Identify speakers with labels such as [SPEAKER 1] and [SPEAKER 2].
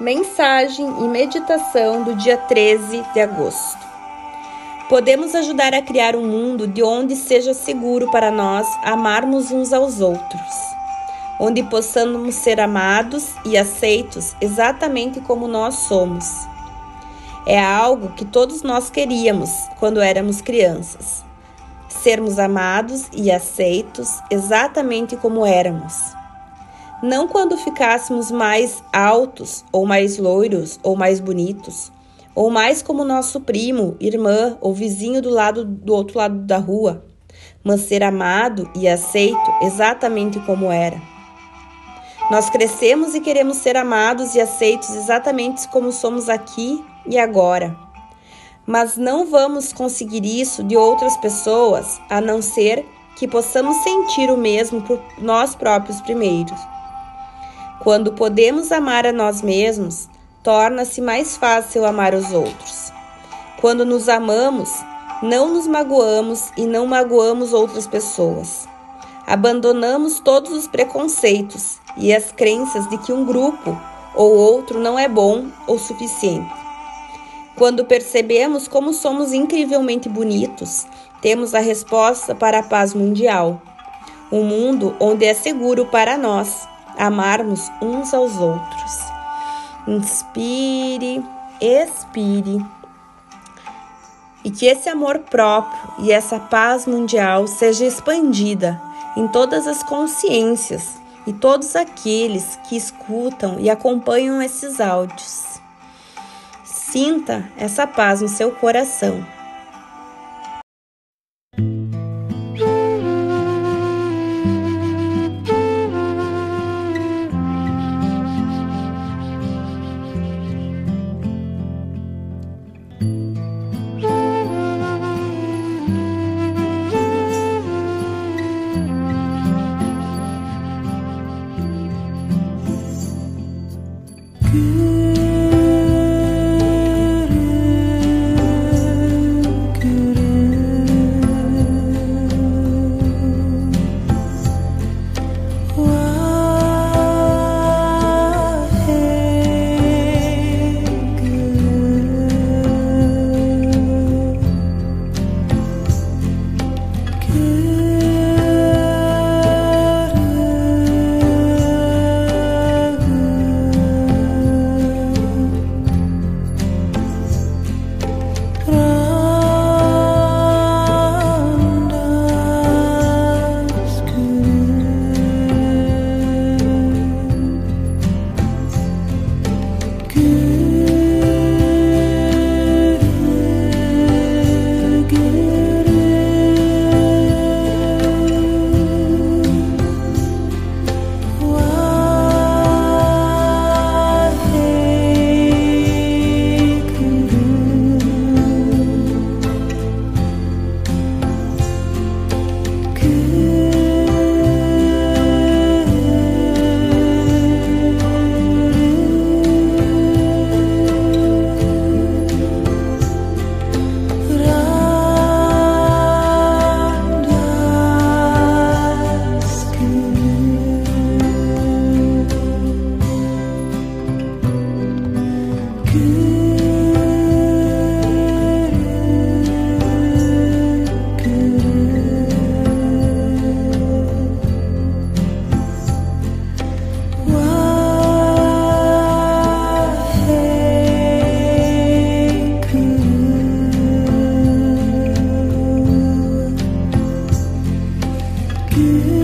[SPEAKER 1] Mensagem e meditação do dia 13 de agosto. Podemos ajudar a criar um mundo de onde seja seguro para nós amarmos uns aos outros, onde possamos ser amados e aceitos exatamente como nós somos. É algo que todos nós queríamos quando éramos crianças. Sermos amados e aceitos exatamente como éramos não quando ficássemos mais altos, ou mais loiros, ou mais bonitos, ou mais como nosso primo, irmã ou vizinho do lado do outro lado da rua, mas ser amado e aceito exatamente como era. Nós crescemos e queremos ser amados e aceitos exatamente como somos aqui e agora. Mas não vamos conseguir isso de outras pessoas a não ser que possamos sentir o mesmo por nós próprios primeiros. Quando podemos amar a nós mesmos, torna-se mais fácil amar os outros. Quando nos amamos, não nos magoamos e não magoamos outras pessoas. Abandonamos todos os preconceitos e as crenças de que um grupo ou outro não é bom ou suficiente. Quando percebemos como somos incrivelmente bonitos, temos a resposta para a paz mundial. Um mundo onde é seguro para nós amarmos uns aos outros. Inspire, expire. E que esse amor próprio e essa paz mundial seja expandida em todas as consciências e todos aqueles que escutam e acompanham esses áudios. Sinta essa paz no seu coração. 雨。